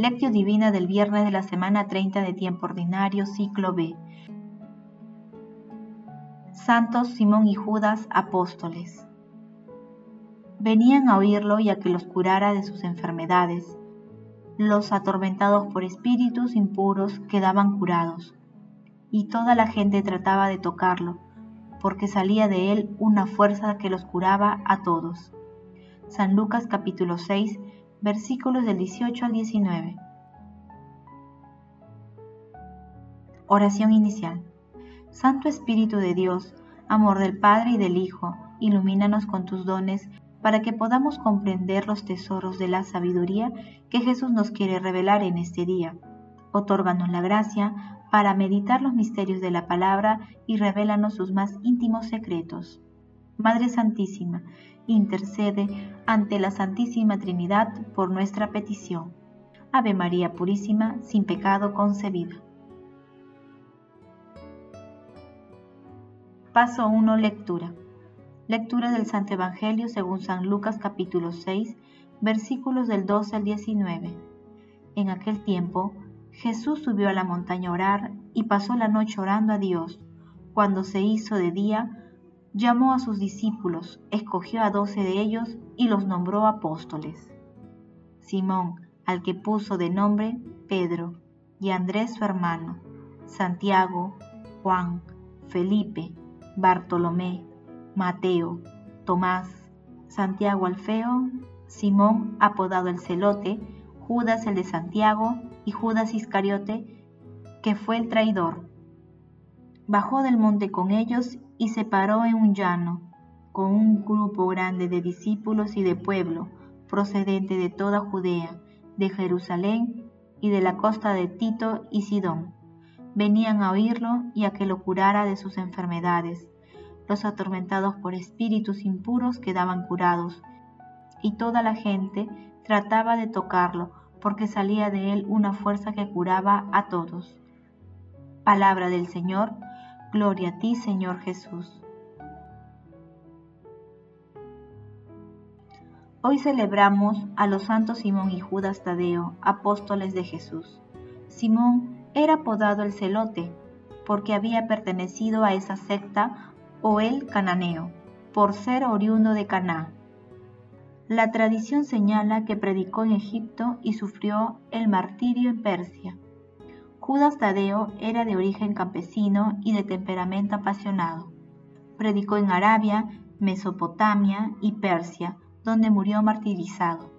Lectio Divina del viernes de la semana 30 de tiempo ordinario, ciclo B. Santos Simón y Judas, apóstoles. Venían a oírlo y a que los curara de sus enfermedades. Los atormentados por espíritus impuros quedaban curados, y toda la gente trataba de tocarlo, porque salía de él una fuerza que los curaba a todos. San Lucas capítulo 6, versículos del 18 al 19. Oración inicial. Santo Espíritu de Dios, amor del Padre y del Hijo, ilumínanos con tus dones para que podamos comprender los tesoros de la sabiduría que Jesús nos quiere revelar en este día. Otórganos la gracia para meditar los misterios de la palabra y revélanos sus más íntimos secretos. Madre Santísima, intercede ante la Santísima Trinidad por nuestra petición. Ave María Purísima, sin pecado concebida. Paso 1. Lectura. Lectura del Santo Evangelio según San Lucas capítulo 6, versículos del 12 al 19. En aquel tiempo, Jesús subió a la montaña a orar y pasó la noche orando a Dios. Cuando se hizo de día, llamó a sus discípulos, escogió a doce de ellos y los nombró apóstoles. Simón, al que puso de nombre Pedro, y Andrés su hermano, Santiago, Juan, Felipe, Bartolomé, Mateo, Tomás, Santiago Alfeo, Simón apodado el celote, Judas el de Santiago y Judas Iscariote, que fue el traidor. Bajó del monte con ellos y se paró en un llano, con un grupo grande de discípulos y de pueblo, procedente de toda Judea, de Jerusalén y de la costa de Tito y Sidón. Venían a oírlo y a que lo curara de sus enfermedades. Los atormentados por espíritus impuros quedaban curados, y toda la gente trataba de tocarlo, porque salía de él una fuerza que curaba a todos. Palabra del Señor, Gloria a ti, Señor Jesús. Hoy celebramos a los santos Simón y Judas Tadeo, apóstoles de Jesús. Simón era apodado el celote, porque había pertenecido a esa secta o el cananeo, por ser oriundo de Caná. La tradición señala que predicó en Egipto y sufrió el martirio en Persia. Judas Tadeo era de origen campesino y de temperamento apasionado. Predicó en Arabia, Mesopotamia y Persia, donde murió martirizado.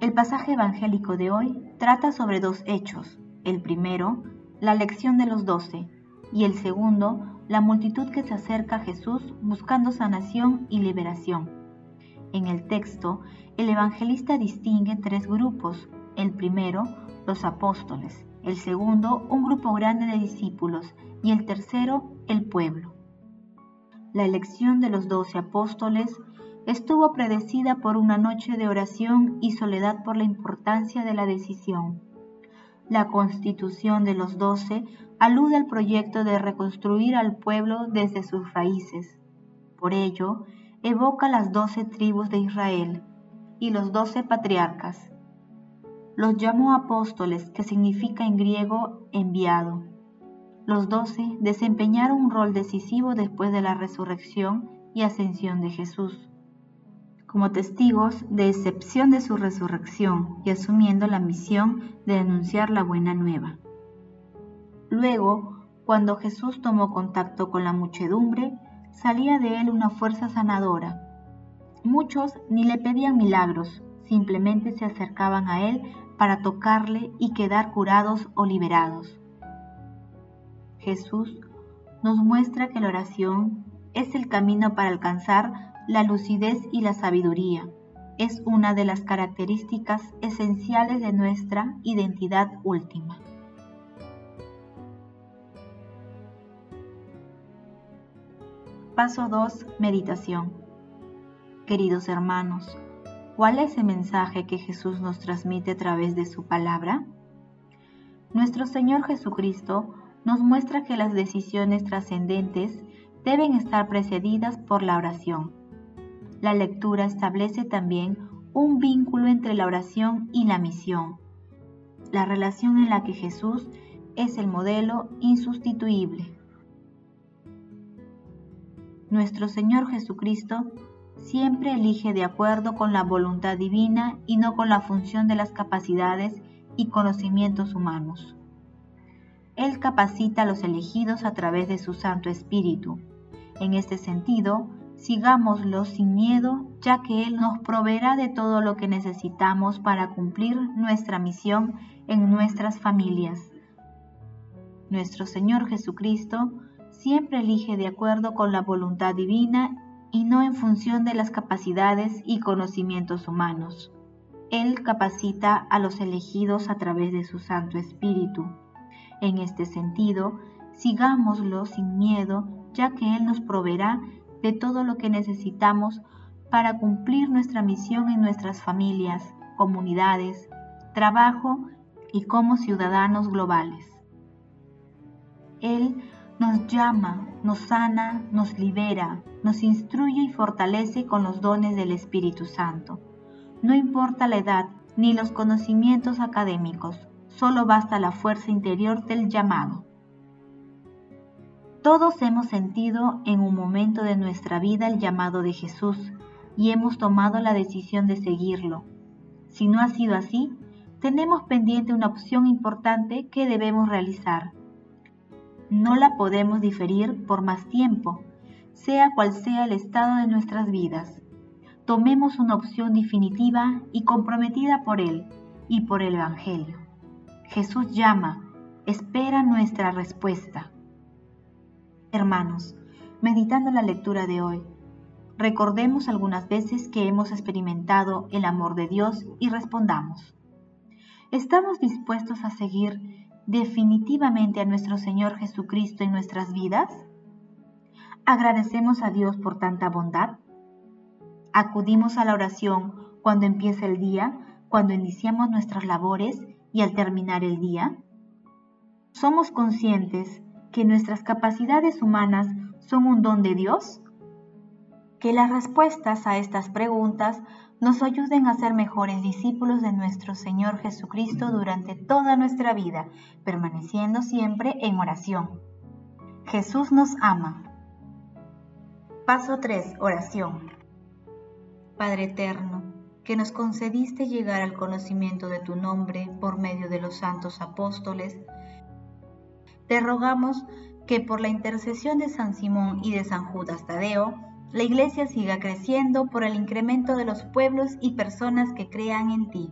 El pasaje evangélico de hoy trata sobre dos hechos. El primero, la elección de los doce, y el segundo, la multitud que se acerca a Jesús buscando sanación y liberación. En el texto, el evangelista distingue tres grupos. El primero, los apóstoles, el segundo un grupo grande de discípulos y el tercero el pueblo. La elección de los doce apóstoles estuvo predecida por una noche de oración y soledad por la importancia de la decisión. La constitución de los doce alude al proyecto de reconstruir al pueblo desde sus raíces. Por ello, evoca las doce tribus de Israel y los doce patriarcas, los llamó apóstoles, que significa en griego enviado. Los doce desempeñaron un rol decisivo después de la resurrección y ascensión de Jesús, como testigos de excepción de su resurrección y asumiendo la misión de anunciar la buena nueva. Luego, cuando Jesús tomó contacto con la muchedumbre, salía de él una fuerza sanadora. Muchos ni le pedían milagros, simplemente se acercaban a él para tocarle y quedar curados o liberados. Jesús nos muestra que la oración es el camino para alcanzar la lucidez y la sabiduría. Es una de las características esenciales de nuestra identidad última. Paso 2. Meditación. Queridos hermanos, ¿Cuál es el mensaje que Jesús nos transmite a través de su palabra? Nuestro Señor Jesucristo nos muestra que las decisiones trascendentes deben estar precedidas por la oración. La lectura establece también un vínculo entre la oración y la misión, la relación en la que Jesús es el modelo insustituible. Nuestro Señor Jesucristo siempre elige de acuerdo con la voluntad divina y no con la función de las capacidades y conocimientos humanos. Él capacita a los elegidos a través de su Santo Espíritu. En este sentido, sigámoslo sin miedo, ya que Él nos proveerá de todo lo que necesitamos para cumplir nuestra misión en nuestras familias. Nuestro Señor Jesucristo siempre elige de acuerdo con la voluntad divina y no en función de las capacidades y conocimientos humanos. Él capacita a los elegidos a través de su Santo Espíritu. En este sentido, sigámoslo sin miedo, ya que Él nos proveerá de todo lo que necesitamos para cumplir nuestra misión en nuestras familias, comunidades, trabajo y como ciudadanos globales. Él nos llama, nos sana, nos libera, nos instruye y fortalece con los dones del Espíritu Santo. No importa la edad ni los conocimientos académicos, solo basta la fuerza interior del llamado. Todos hemos sentido en un momento de nuestra vida el llamado de Jesús y hemos tomado la decisión de seguirlo. Si no ha sido así, tenemos pendiente una opción importante que debemos realizar no la podemos diferir por más tiempo, sea cual sea el estado de nuestras vidas. Tomemos una opción definitiva y comprometida por Él y por el Evangelio. Jesús llama, espera nuestra respuesta. Hermanos, meditando la lectura de hoy, recordemos algunas veces que hemos experimentado el amor de Dios y respondamos. ¿Estamos dispuestos a seguir definitivamente a nuestro Señor Jesucristo en nuestras vidas? ¿Agradecemos a Dios por tanta bondad? ¿Acudimos a la oración cuando empieza el día, cuando iniciamos nuestras labores y al terminar el día? ¿Somos conscientes que nuestras capacidades humanas son un don de Dios? Que las respuestas a estas preguntas nos ayuden a ser mejores discípulos de nuestro Señor Jesucristo durante toda nuestra vida, permaneciendo siempre en oración. Jesús nos ama. Paso 3. Oración. Padre eterno, que nos concediste llegar al conocimiento de tu nombre por medio de los santos apóstoles, te rogamos que por la intercesión de San Simón y de San Judas Tadeo, la iglesia siga creciendo por el incremento de los pueblos y personas que crean en ti.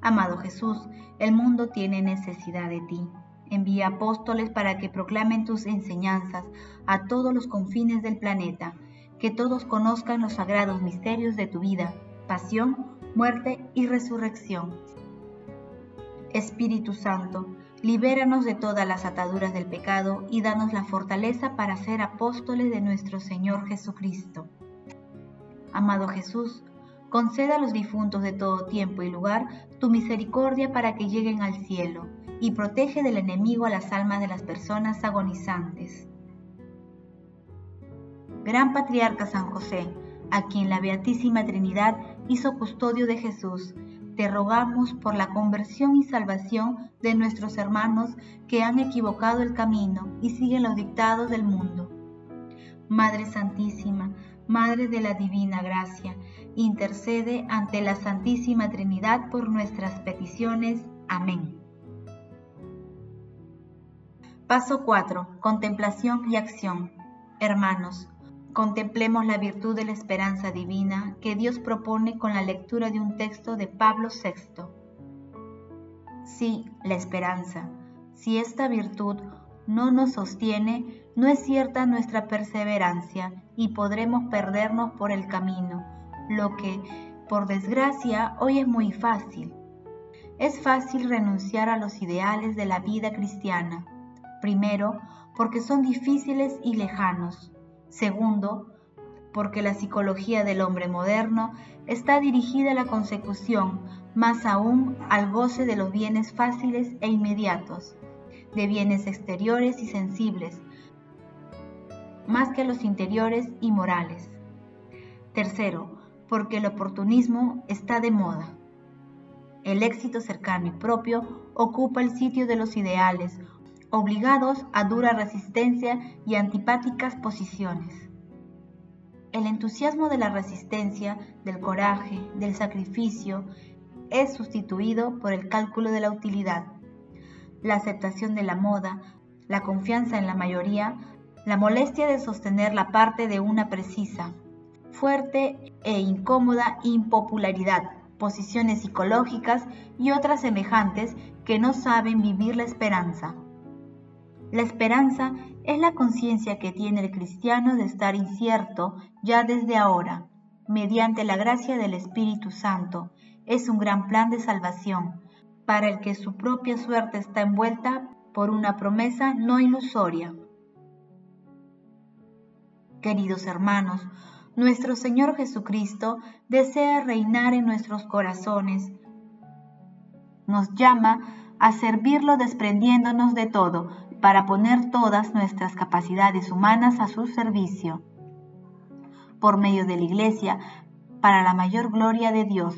Amado Jesús, el mundo tiene necesidad de ti. Envía apóstoles para que proclamen tus enseñanzas a todos los confines del planeta, que todos conozcan los sagrados misterios de tu vida, pasión, muerte y resurrección. Espíritu Santo, libéranos de todas las ataduras del pecado y danos la fortaleza para ser apóstoles de nuestro Señor Jesucristo. Amado Jesús, conceda a los difuntos de todo tiempo y lugar tu misericordia para que lleguen al cielo y protege del enemigo a las almas de las personas agonizantes. Gran Patriarca San José, a quien la Beatísima Trinidad hizo custodio de Jesús, te rogamos por la conversión y salvación de nuestros hermanos que han equivocado el camino y siguen los dictados del mundo. Madre Santísima, Madre de la Divina Gracia, intercede ante la Santísima Trinidad por nuestras peticiones. Amén. Paso 4. Contemplación y acción. Hermanos, Contemplemos la virtud de la esperanza divina que Dios propone con la lectura de un texto de Pablo VI. Sí, la esperanza. Si esta virtud no nos sostiene, no es cierta nuestra perseverancia y podremos perdernos por el camino, lo que, por desgracia, hoy es muy fácil. Es fácil renunciar a los ideales de la vida cristiana, primero porque son difíciles y lejanos Segundo, porque la psicología del hombre moderno está dirigida a la consecución, más aún al goce de los bienes fáciles e inmediatos, de bienes exteriores y sensibles, más que a los interiores y morales. Tercero, porque el oportunismo está de moda. El éxito cercano y propio ocupa el sitio de los ideales, obligados a dura resistencia y antipáticas posiciones. El entusiasmo de la resistencia, del coraje, del sacrificio, es sustituido por el cálculo de la utilidad. La aceptación de la moda, la confianza en la mayoría, la molestia de sostener la parte de una precisa, fuerte e incómoda impopularidad, posiciones psicológicas y otras semejantes que no saben vivir la esperanza. La esperanza es la conciencia que tiene el cristiano de estar incierto ya desde ahora, mediante la gracia del Espíritu Santo. Es un gran plan de salvación, para el que su propia suerte está envuelta por una promesa no ilusoria. Queridos hermanos, nuestro Señor Jesucristo desea reinar en nuestros corazones. Nos llama a servirlo desprendiéndonos de todo, para poner todas nuestras capacidades humanas a su servicio, por medio de la Iglesia, para la mayor gloria de Dios.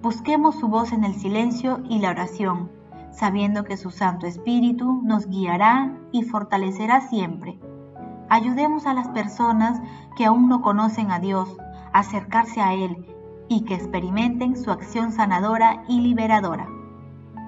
Busquemos su voz en el silencio y la oración, sabiendo que su Santo Espíritu nos guiará y fortalecerá siempre. Ayudemos a las personas que aún no conocen a Dios a acercarse a Él y que experimenten su acción sanadora y liberadora